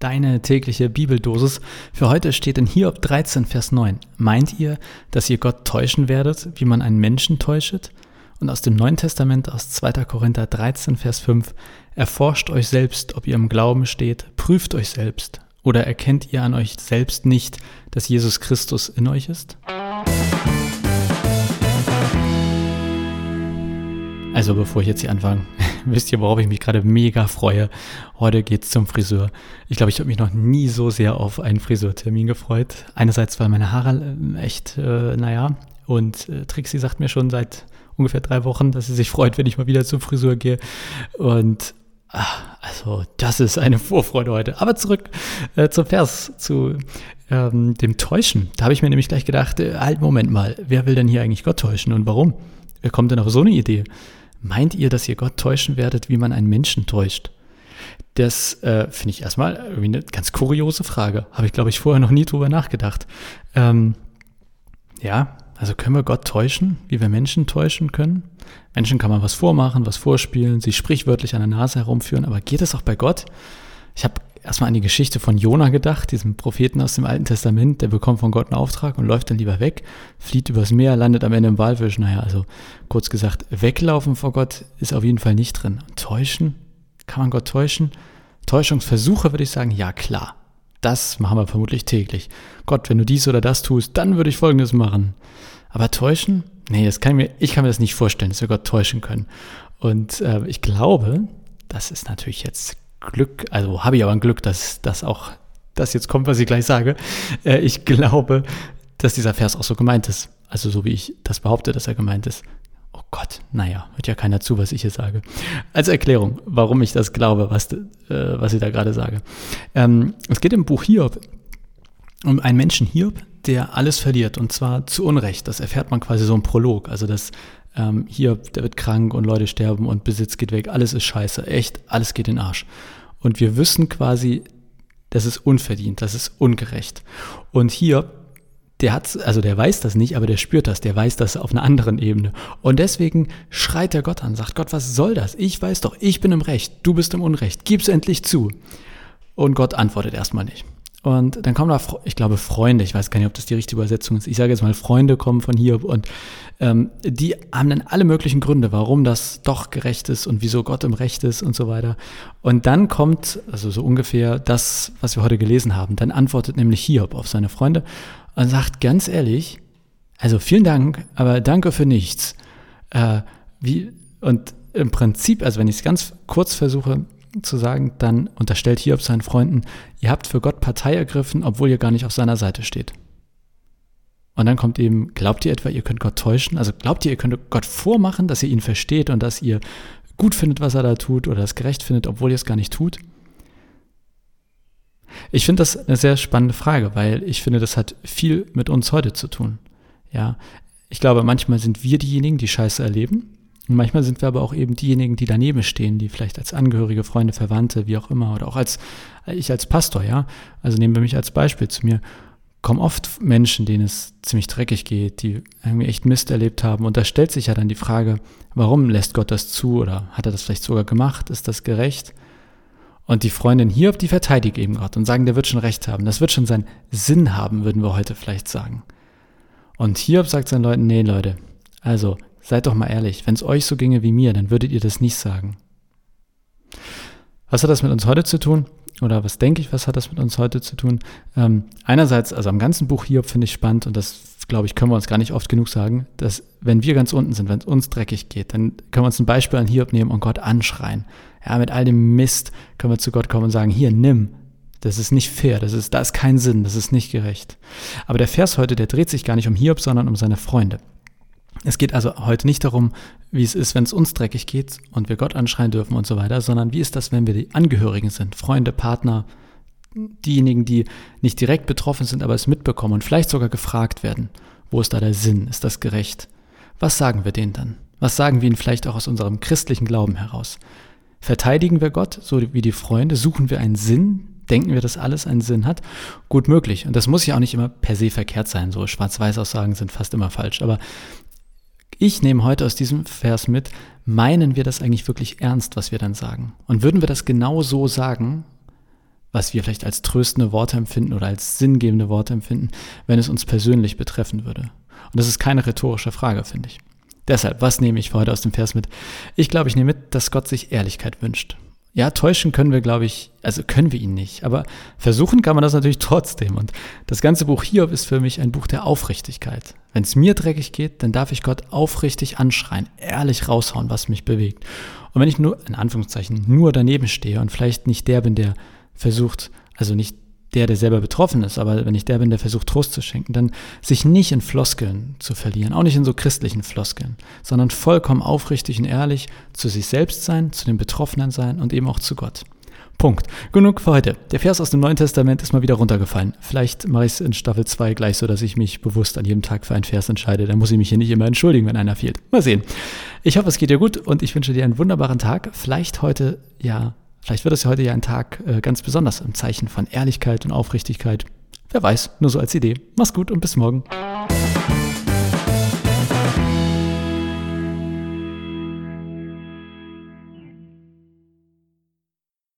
Deine tägliche Bibeldosis für heute steht in Hiob 13, Vers 9. Meint ihr, dass ihr Gott täuschen werdet, wie man einen Menschen täuschet? Und aus dem Neuen Testament, aus 2. Korinther 13, Vers 5. Erforscht euch selbst, ob ihr im Glauben steht, prüft euch selbst. Oder erkennt ihr an euch selbst nicht, dass Jesus Christus in euch ist? Also bevor ich jetzt hier anfange, wisst ihr, worauf ich mich gerade mega freue? Heute geht's zum Friseur. Ich glaube, ich habe mich noch nie so sehr auf einen Friseurtermin gefreut. Einerseits, weil meine Haare äh, echt, äh, naja, und äh, Trixie sagt mir schon seit ungefähr drei Wochen, dass sie sich freut, wenn ich mal wieder zum Friseur gehe. Und ach, also, das ist eine Vorfreude heute. Aber zurück äh, zum Vers, zu ähm, dem Täuschen. Da habe ich mir nämlich gleich gedacht, äh, halt, Moment mal, wer will denn hier eigentlich Gott täuschen und warum? Wer kommt denn auf so eine Idee? Meint ihr, dass ihr Gott täuschen werdet, wie man einen Menschen täuscht? Das äh, finde ich erstmal eine ganz kuriose Frage. Habe ich, glaube ich, vorher noch nie drüber nachgedacht. Ähm, ja, also können wir Gott täuschen, wie wir Menschen täuschen können? Menschen kann man was vormachen, was vorspielen, sie sprichwörtlich an der Nase herumführen, aber geht das auch bei Gott? Ich habe erstmal an die Geschichte von Jona gedacht, diesem Propheten aus dem Alten Testament, der bekommt von Gott einen Auftrag und läuft dann lieber weg, flieht übers Meer, landet am Ende im Walfisch. Naja, also kurz gesagt, weglaufen vor Gott ist auf jeden Fall nicht drin. Und täuschen? Kann man Gott täuschen? Täuschungsversuche würde ich sagen, ja klar. Das machen wir vermutlich täglich. Gott, wenn du dies oder das tust, dann würde ich Folgendes machen. Aber täuschen? Nee, das kann ich mir, ich kann mir das nicht vorstellen, dass wir Gott täuschen können. Und äh, ich glaube, das ist natürlich jetzt Glück, also habe ich aber ein Glück, dass das auch das jetzt kommt, was ich gleich sage. Äh, ich glaube, dass dieser Vers auch so gemeint ist. Also so wie ich das behaupte, dass er gemeint ist. Oh Gott, naja, hört ja keiner zu, was ich hier sage. Als Erklärung, warum ich das glaube, was, äh, was ich da gerade sage. Ähm, es geht im Buch Hiob um einen Menschen Hiob, der alles verliert und zwar zu Unrecht. Das erfährt man quasi so im Prolog. Also das ähm, hier, der wird krank und Leute sterben und Besitz geht weg, alles ist scheiße, echt, alles geht in den Arsch. Und wir wissen quasi, das ist unverdient, das ist ungerecht. Und hier, der hat, also der weiß das nicht, aber der spürt das, der weiß das auf einer anderen Ebene. Und deswegen schreit er Gott an, sagt Gott, was soll das? Ich weiß doch, ich bin im Recht, du bist im Unrecht, gib's endlich zu. Und Gott antwortet erstmal nicht. Und dann kommen da, ich glaube, Freunde, ich weiß gar nicht, ob das die richtige Übersetzung ist. Ich sage jetzt mal, Freunde kommen von hier und ähm, die haben dann alle möglichen Gründe, warum das doch gerecht ist und wieso Gott im Recht ist und so weiter. Und dann kommt, also so ungefähr das, was wir heute gelesen haben. Dann antwortet nämlich Hiob auf seine Freunde und sagt ganz ehrlich, also vielen Dank, aber danke für nichts. Äh, wie, und im Prinzip, also wenn ich es ganz kurz versuche zu sagen, dann unterstellt Hiob seinen Freunden, ihr habt für Gott Partei ergriffen, obwohl ihr gar nicht auf seiner Seite steht. Und dann kommt eben, glaubt ihr etwa, ihr könnt Gott täuschen? Also glaubt ihr, ihr könnt Gott vormachen, dass ihr ihn versteht und dass ihr gut findet, was er da tut oder es gerecht findet, obwohl ihr es gar nicht tut? Ich finde das eine sehr spannende Frage, weil ich finde, das hat viel mit uns heute zu tun. Ja, ich glaube, manchmal sind wir diejenigen, die Scheiße erleben. Und manchmal sind wir aber auch eben diejenigen, die daneben stehen, die vielleicht als Angehörige, Freunde, Verwandte, wie auch immer, oder auch als ich als Pastor, ja. Also nehmen wir mich als Beispiel zu mir kommen oft Menschen, denen es ziemlich dreckig geht, die irgendwie echt Mist erlebt haben. Und da stellt sich ja dann die Frage, warum lässt Gott das zu oder hat er das vielleicht sogar gemacht? Ist das gerecht? Und die Freundin Hiob, die verteidigt eben Gott und sagen, der wird schon recht haben. Das wird schon seinen Sinn haben, würden wir heute vielleicht sagen. Und Hiob sagt seinen Leuten, nee Leute, also seid doch mal ehrlich, wenn es euch so ginge wie mir, dann würdet ihr das nicht sagen. Was hat das mit uns heute zu tun? oder was denke ich, was hat das mit uns heute zu tun? Ähm, einerseits, also am ganzen Buch Hiob finde ich spannend und das, glaube ich, können wir uns gar nicht oft genug sagen, dass wenn wir ganz unten sind, wenn es uns dreckig geht, dann können wir uns ein Beispiel an Hiob nehmen und Gott anschreien. Ja, mit all dem Mist können wir zu Gott kommen und sagen, hier, nimm. Das ist nicht fair, das ist, da ist kein Sinn, das ist nicht gerecht. Aber der Vers heute, der dreht sich gar nicht um Hiob, sondern um seine Freunde. Es geht also heute nicht darum, wie es ist, wenn es uns dreckig geht und wir Gott anschreien dürfen und so weiter, sondern wie ist das, wenn wir die Angehörigen sind, Freunde, Partner, diejenigen, die nicht direkt betroffen sind, aber es mitbekommen und vielleicht sogar gefragt werden, wo ist da der Sinn, ist das gerecht? Was sagen wir denen dann? Was sagen wir ihnen vielleicht auch aus unserem christlichen Glauben heraus? Verteidigen wir Gott, so wie die Freunde? Suchen wir einen Sinn? Denken wir, dass alles einen Sinn hat? Gut möglich. Und das muss ja auch nicht immer per se verkehrt sein. So Schwarz-Weiß-Aussagen sind fast immer falsch. Aber ich nehme heute aus diesem Vers mit, meinen wir das eigentlich wirklich ernst, was wir dann sagen? Und würden wir das genau so sagen, was wir vielleicht als tröstende Worte empfinden oder als sinngebende Worte empfinden, wenn es uns persönlich betreffen würde. Und das ist keine rhetorische Frage, finde ich. Deshalb, was nehme ich für heute aus dem Vers mit? Ich glaube, ich nehme mit, dass Gott sich Ehrlichkeit wünscht. Ja, täuschen können wir, glaube ich, also können wir ihn nicht, aber versuchen kann man das natürlich trotzdem. Und das ganze Buch Hiob ist für mich ein Buch der Aufrichtigkeit. Wenn es mir dreckig geht, dann darf ich Gott aufrichtig anschreien, ehrlich raushauen, was mich bewegt. Und wenn ich nur, in Anführungszeichen, nur daneben stehe und vielleicht nicht der bin, der versucht, also nicht der, der selber betroffen ist, aber wenn ich der bin, der versucht, Trost zu schenken, dann sich nicht in Floskeln zu verlieren, auch nicht in so christlichen Floskeln, sondern vollkommen aufrichtig und ehrlich zu sich selbst sein, zu den Betroffenen sein und eben auch zu Gott. Punkt. Genug für heute. Der Vers aus dem Neuen Testament ist mal wieder runtergefallen. Vielleicht mache ich es in Staffel 2 gleich so, dass ich mich bewusst an jedem Tag für einen Vers entscheide. Dann muss ich mich hier nicht immer entschuldigen, wenn einer fehlt. Mal sehen. Ich hoffe, es geht dir gut und ich wünsche dir einen wunderbaren Tag. Vielleicht heute, ja, Vielleicht wird es ja heute ja ein Tag äh, ganz besonders im Zeichen von Ehrlichkeit und Aufrichtigkeit. Wer weiß, nur so als Idee. Mach's gut und bis morgen.